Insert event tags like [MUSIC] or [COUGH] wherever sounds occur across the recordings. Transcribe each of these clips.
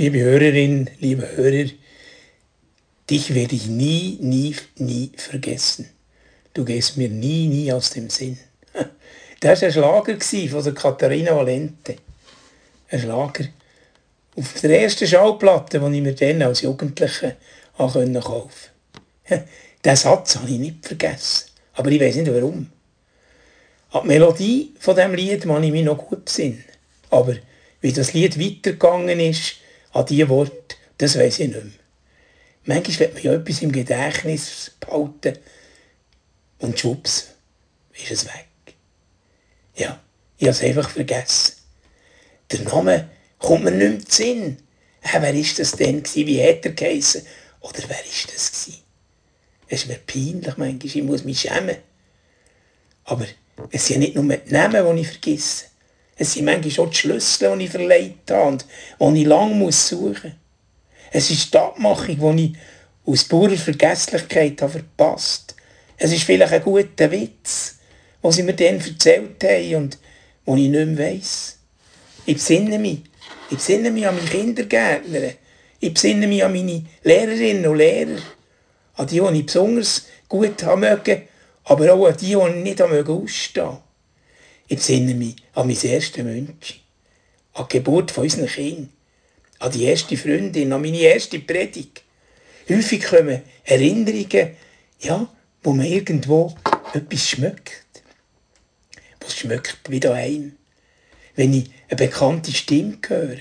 Liebe Hörerin, liebe Hörer, dich werde ich nie, nie, nie vergessen. Du gehst mir nie, nie aus dem Sinn. [LAUGHS] Das war ein Schlager von der Katharina Valente. Ein Schlager. Auf der ersten Schallplatte, die ich mir dann als Jugendliche kaufen [LAUGHS] konnte. Diesen Satz habe ich nicht vergessen. Aber ich weiß nicht warum. An die Melodie von diesem Lied kann ich mich noch gut besinnen. Aber wie das Lied weitergegangen ist, an diese Worte, das weiß ich nicht mehr. Manchmal wird man ja etwas im Gedächtnis behalten und schwupps, ist es weg. Ja, ich habe es einfach vergessen. Der Name kommt mir nicht mehr zu Sinn. Äh, wer war das denn? Wie hat er geheissen? Oder wer war das? Gewesen? Es ist mir peinlich manchmal, ich muss mich schämen. Aber es sind ja nicht nur die Namen, die ich vergesse. Es sind manchmal auch die Schlüssel, die ich verleiht habe und die ich lange suchen muss. Es ist die Abmachung, die ich aus purer Vergesslichkeit habe verpasst Es ist vielleicht ein guter Witz, was sie mir dann erzählt haben und den ich nicht mehr weiss. Ich besinne mich. Ich besinne mich an meine Kindergärtner. Ich besinne mich an meine Lehrerinnen und Lehrer. An die, die ich besonders gut haben mögen, aber auch an die, die ich nicht ausstehen ausstehen Ich besinne mich an mein erstes München. An die Geburt von unseren. An die erste Freundin, an meine erste Predigt. Häufig kommen Erinnerungen, ja, wo man irgendwo etwas schmeckt. Was schmeckt wie daheim. Wenn ich eine bekannte Stimme höre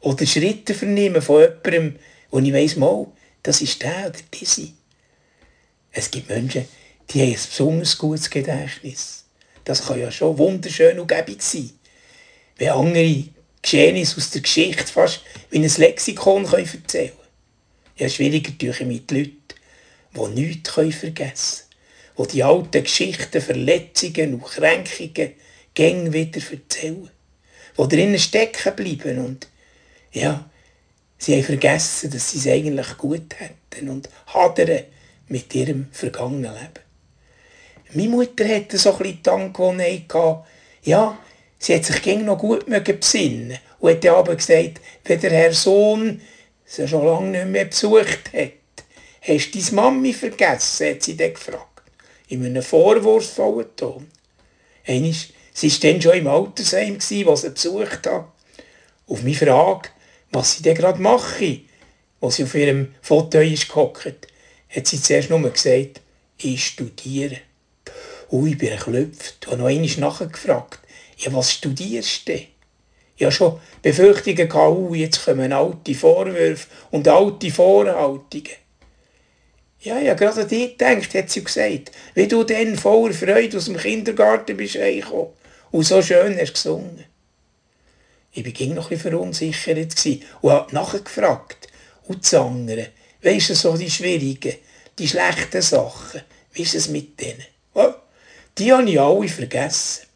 oder Schritte vernehme von jemandem, wo ich weiss, mal, das ist der oder diese. Es gibt Menschen, die haben ein besonders gutes Gedächtnis. Das kann ja schon wunderschön und gäbig sein. Wenn andere Geschehnisse aus der Geschichte fast wie ein Lexikon erzählen können. Ja, schwieriger tue mit Leuten, die nichts vergessen können. Die die alten Geschichten, Verletzungen und Kränkungen gäng wieder erzählen. Die drinnen stecken bleiben und, ja, sie haben vergessen, dass sie es eigentlich gut hätten und hadern mit ihrem vergangenen Leben. Meine Mutter hatte so ein bisschen die ja, sie hat sich gegen noch gut besinnen und hat aber gesagt, wenn der Herr Sohn sie schon lange nicht mehr besucht hat, hast du deine Mami vergessen, hat sie dann gefragt. In einem vorwurfsvollen Ton. Einmal, sie war dann schon im Altersheim, wo sie besucht hat. Auf meine Frage, was sie denn gerade mache, wo sie auf ihrem Foto ist gehockt, hat sie zuerst nur gesagt, ich studiere. Und ich bin erklüpft und noch einmal nachgefragt, ja, was studierst du Ich habe schon Befürchtungen gehabt, uh, jetzt kommen alte Vorwürfe und alte Vorhaltungen. Ja, ja, gerade an dich gedacht, hat sie gesagt, wie du dann voller Freude aus dem Kindergarten bist reingekommen und so schön hast gesungen. Ich war noch ein bisschen verunsichert und habe nachgefragt. Und das andere, weisst du, so die schwierigen, die schlechten Sachen, wie ist es mit denen? Die habe ich alle vergessen.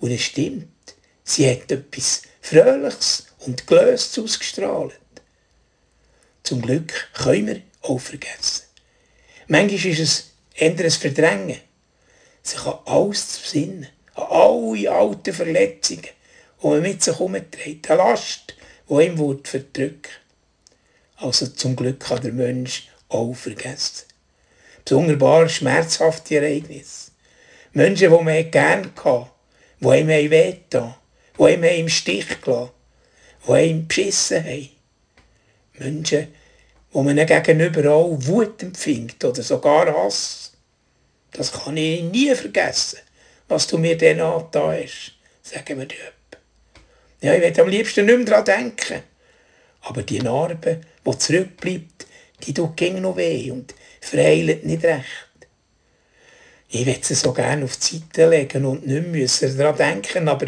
Und es stimmt, sie hat etwas Fröhliches und Gelöstes ausgestrahlt. Zum Glück können wir auch vergessen. Manchmal ist es eher ein Verdrängen, sich an alles zu besinnen, an alle alten Verletzungen, die man mit sich herumträgt, eine Last, die ihm verdrücken Also zum Glück kann der Mensch auch vergessen. Besonders schmerzhafte Ereignisse. Menschen, die man gerne hatte, die einem wehgetan die einem im Stich gelassen die einem beschissen haben. Menschen, wo man gegenüber auch Wut empfindet oder sogar Hass. Das kann ich nie vergessen, was du mir dann angetan hast, sagen wir dir. Ja, ich will am liebsten nicht mehr daran denken. Aber die Narbe, die zurückbleibt, die tut ging noch weh und verheilt nicht recht. Ich will sie so gerne auf die Seite legen und nicht müssen daran denken, aber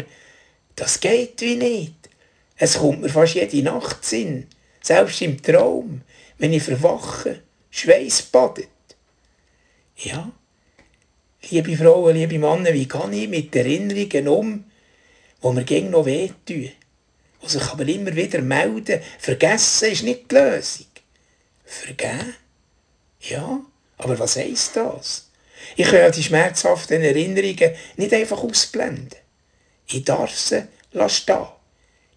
das geht wie nicht. Es kommt mir fast jede Nacht Sinn, selbst im Traum, wenn ich verwache, Schweiß badet. Ja, liebe Frauen, liebe Männer, wie kann ich mit Erinnerungen um, wo mir gegen noch wehtun, die sich aber immer wieder melden, vergessen ist nicht die Lösung. Vergeben? Ja, aber was heisst das? Ich kann die schmerzhaften Erinnerungen nicht einfach ausblenden. Ich darf sie stehen.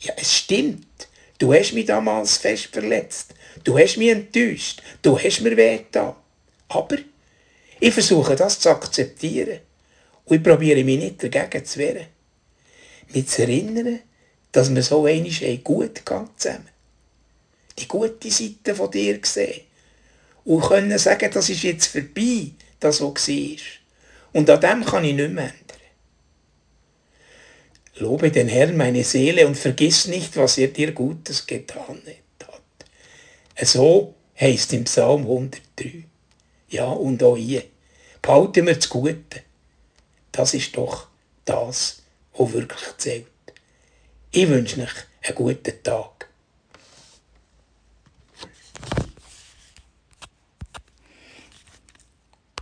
Ja, es stimmt. Du hast mich damals fest verletzt. Du hast mich enttäuscht. Du hast mir wehgetan. Aber ich versuche das zu akzeptieren. Und ich probiere mich nicht dagegen zu wehren. Mich zu erinnern, dass wir so einmal gut gegangen zusammen. Die gute Seite von dir gesehen. Und können sagen, das ist jetzt vorbei, das, was war. Und an dem kann ich nicht mehr ändern. Lobe den Herrn meine Seele und vergiss nicht, was er dir Gutes getan hat. So heißt im Psalm 103. Ja, und auch hier. Behalten wir das Gute. Das ist doch das, was wirklich zählt. Ich wünsche euch einen guten Tag.